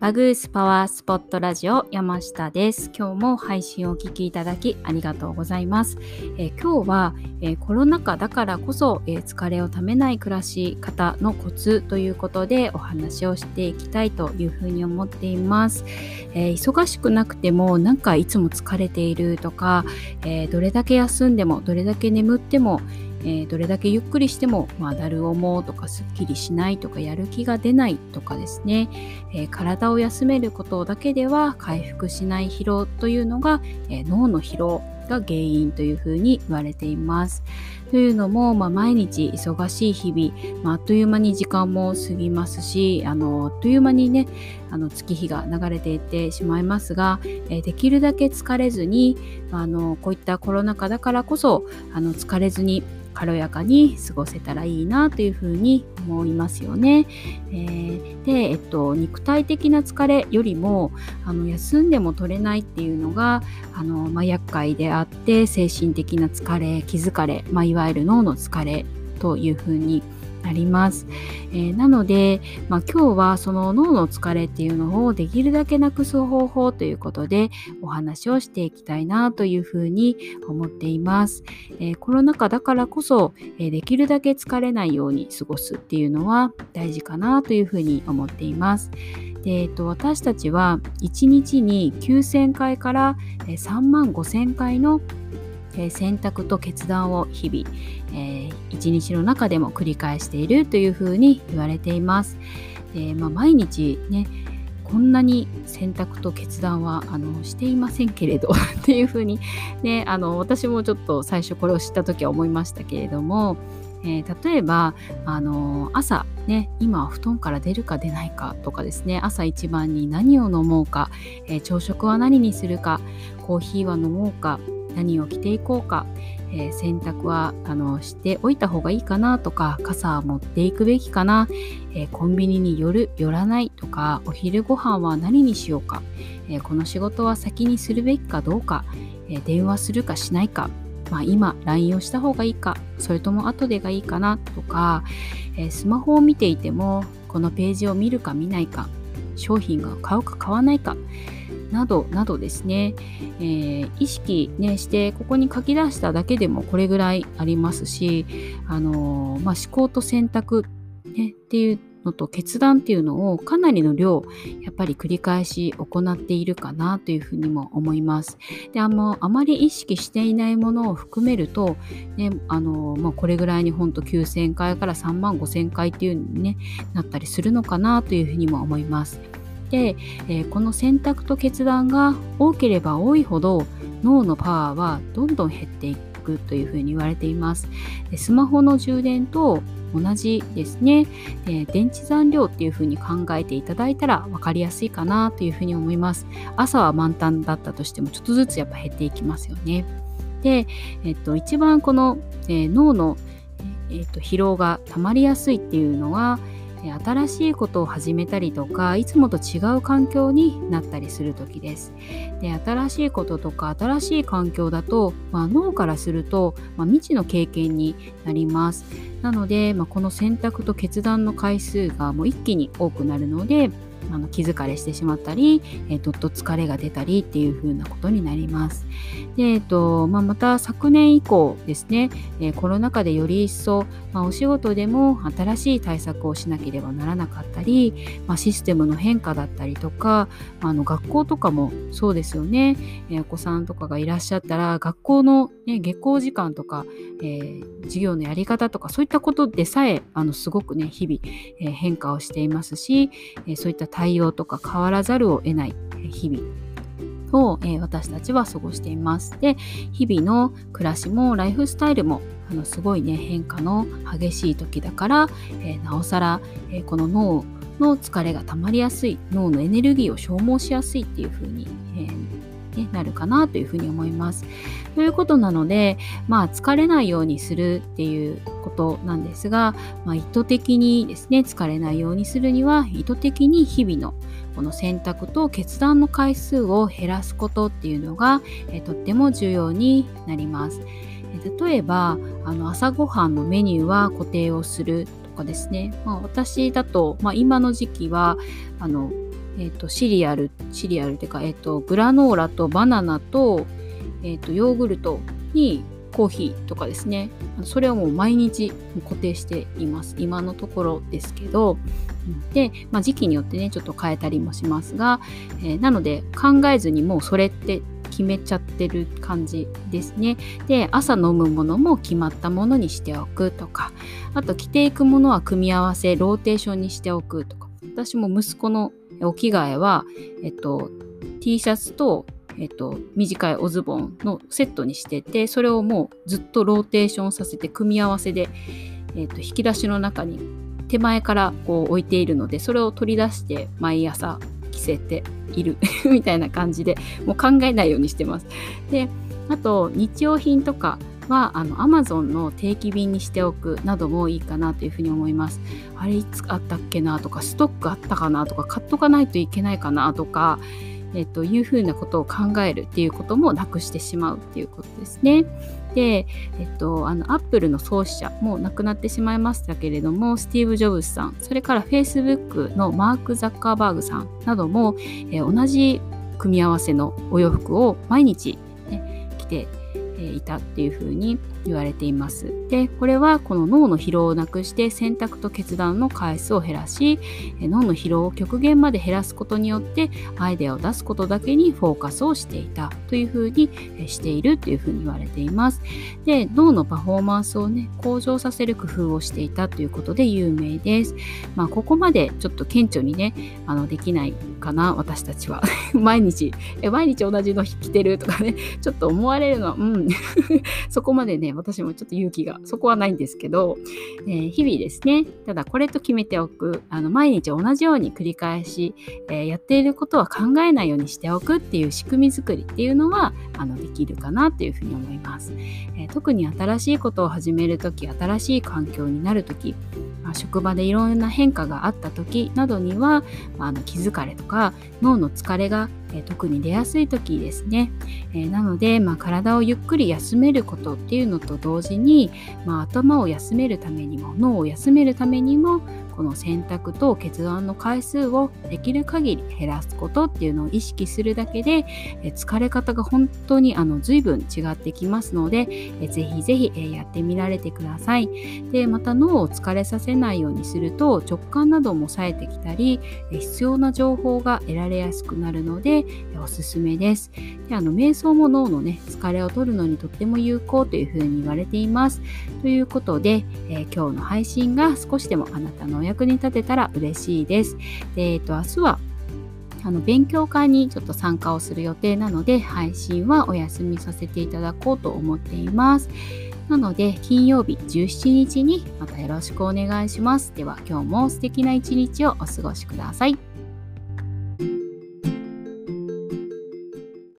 バグースパワースポットラジオ山下です。今日も配信をお聞きいただきありがとうございます。えー、今日は、えー、コロナ禍だからこそ、えー、疲れをためない暮らし方のコツということでお話をしていきたいというふうに思っています。え忙しくなくてもなんかいつも疲れているとか、えどれだけ休んでもどれだけ眠ってもえー、どれだけゆっくりしても、まあ、だる思うとかすっきりしないとかやる気が出ないとかですね、えー、体を休めることだけでは回復しない疲労というのが、えー、脳の疲労が原因というふうに言われています。というのも、まあ、毎日忙しい日々、まあ、っという間に時間も過ぎますしあのあっという間にねあの月日が流れていってしまいますが、えできるだけ疲れずにあのこういったコロナ禍だからこそあの疲れずに軽やかに過ごせたらいいなというふうに思いますよね。えー、で、えっと、肉体的な疲れよりもあの休んでも取れないっていうのがあの、まあ、厄介であって精神的な疲れ気疲れ、まあ、いわゆる脳の疲れというふうになります。えー、なので、まあ、今日はその脳の疲れっていうのをできるだけなくす方法ということでお話をしていきたいなというふうに思っています。えー、コロナ禍だからこそ、え、できるだけ疲れないように過ごすっていうのは大事かなというふうに思っています。でえーと、私たちは1日に9000回から3万5000回のえ選択と決断を日々、えー、一日の中でも繰り返しているというふうに言われています。でまあ、毎日ねこんなに選択と決断はあのしていませんけれど っていうふうに、ね、あの私もちょっと最初これを知った時は思いましたけれども、えー、例えばあの朝ね今は布団から出るか出ないかとかですね朝一番に何を飲もうか、えー、朝食は何にするかコーヒーは飲もうか何を着ていこうか、えー、洗濯はあのしておいた方がいいかなとか傘は持っていくべきかな、えー、コンビニに寄る寄らないとかお昼ご飯は何にしようか、えー、この仕事は先にするべきかどうか、え電話するかしないか。まあ、今 LINE をした方がいいか。それとも後でがいいかなとか、えスマホを見ていてもこのページを見るか見ないか。商品が買うか買わないか。などなどですね、えー、意識、ね、してここに書き出しただけでもこれぐらいありますし、あのー、まあ、思考と選択、ね、っていうのと決断っていうのをかなりの量やっぱり繰り返し行っているかなというふうにも思います。であのあまり意識していないものを含めると、ねあのまあ、これぐらいにほんと9000回から3万5000回っていうに、ね、なったりするのかなというふうにも思います。で、え、この選択と決断が多ければ多いほど脳のパワーはどんどん減っていくというふうに言われています。でスマホの充電と同じですね、で電池残量っていうふうに考えていただいたら分かりやすいかなというふうに思います。朝は満タンだったとしてもちょっとずつやっぱ減っていきますよね。で、えっと、一番この、えー、脳の、えっと、疲労が溜まりやすいっていうのは、新しいことを始めたりとかいつもと違う環境になったりする時です。で新しいこととか新しい環境だと、まあ、脳からすると、まあ、未知の経験になります。なので、まあ、この選択と決断の回数がもう一気に多くなるのであの気疲れしてしまったり、えー、どっと疲れが出たりっていう風なことになります。でえーとまあ、また昨年以降ですね、えー、コロナ禍でより一層、まあ、お仕事でも新しい対策をしなければならなかったり、まあ、システムの変化だったりとか、まあ、の学校とかもそうですよね、えー、お子さんとかがいらっしゃったら学校の、ね、下校時間とか、えー、授業のやり方とかそういったことでさえあのすごくね日々、え、変化をしていますし、えそういった対応とか変わらざるを得ない日々を、え、私たちは過ごしています。で、日々の暮らしもライフスタイルもあのすごいね変化の激しい時だから、えー、なおさら、えー、この脳の疲れが溜まりやすい脳のエネルギーを消耗しやすいっていう風に、えーね、なるかなというふうに思います。ということなので、まあ、疲れないようにするっていうことなんですが、まあ、意図的にですね疲れないようにするには意図的に日々のこの選択と決断の回数を減らすことっていうのが、えとっても重要になります。例えばあの朝ごはんのメニューは固定をするとかですね、まあ、私だと、まあ、今の時期はあのえーと、シリアルシリアルっていうか、えーと、グラノーラとバナナと,、えーと、ヨーグルトにコーヒーとかですね。それをもう毎日固定しています。今のところですけど。で、まあ、時期によってねちょっと変えたりもしますが、えー、なので考えずにもうそれって決めちゃってる感じですね。で朝飲むものも決まったものにしておくとかあと着ていくものは組み合わせローテーションにしておくとか。私も息子のお着替えは、えっと、T シャツとえっと、短いおズボンのセットにしててそれをもうずっとローテーションさせて組み合わせで、えっと、引き出しの中に手前からこう置いているのでそれを取り出して毎朝着せている みたいな感じでもう考えないようにしてます。であと日用品とかはあの Amazon の定期便にしておくなどもいいかなというふうに思います。あれいつあったっけなとかストックあったかなとか買っとかないといけないかなとか、えっと、いうふうなことを考えるっていうこともなくしてしまうっていうことですね。で、えっと、あの、アップルの創始者、もう亡くなってしまいましたけれども、スティーブ・ジョブズさん、それからフェイスブックのマーク・ザッカーバーグさんなども、えー、同じ組み合わせのお洋服を毎日、ね、着ていたっていうふうに言われています。で、これはこの脳の疲労をなくして選択と決断の回数を減らし、脳の疲労を極限まで減らすことによってアイデアを出すことだけにフォーカスをしていたというふうにしているというふうに言われています。で、脳のパフォーマンスをね、向上させる工夫をしていたということで有名です。まあ、ここまでちょっと顕著にね、あのできないかな、私たちは。毎日え、毎日同じの着てるとかね、ちょっと思われるのは、うん、そこまでね、私もちょっと勇気が、そこはないんですけど、えー、日々ですね、ただこれと決めておく、あの毎日同じように繰り返し、えー、やっていることは考えないようにしておくっていう仕組み作りっていうのはあのできるかなっていうふうに思います。えー、特に新しいことを始めるとき、新しい環境になるとき、まあ、職場でいろんな変化があった時などには、まあ、あの気疲れとか脳の疲れがえ特に出やすい時ですね。えー、なので、まあ、体をゆっくり休めることっていうのと同時に、まあ、頭を休めるためにも脳を休めるためにもこの選択と決断の回数をできる限り減らすことっていうのを意識するだけで、え疲れ方が本当にあの随分違ってきますので、えぜひぜひ、えやってみられてください。でまた脳を疲れさせないようにすると直感なども冴えてきたり、え必要な情報が得られやすくなるので、えおすすめです。であの瞑想も脳のね疲れを取るのにとっても有効というふうに言われています。ということで、え今日の配信が少しでもあなたの役に立てたら嬉しいです。でえっと、明日はあの勉強会にちょっと参加をする予定なので配信はお休みさせていただこうと思っています。なので金曜日17日にまたよろしくお願いします。では今日も素敵な一日をお過ごしください。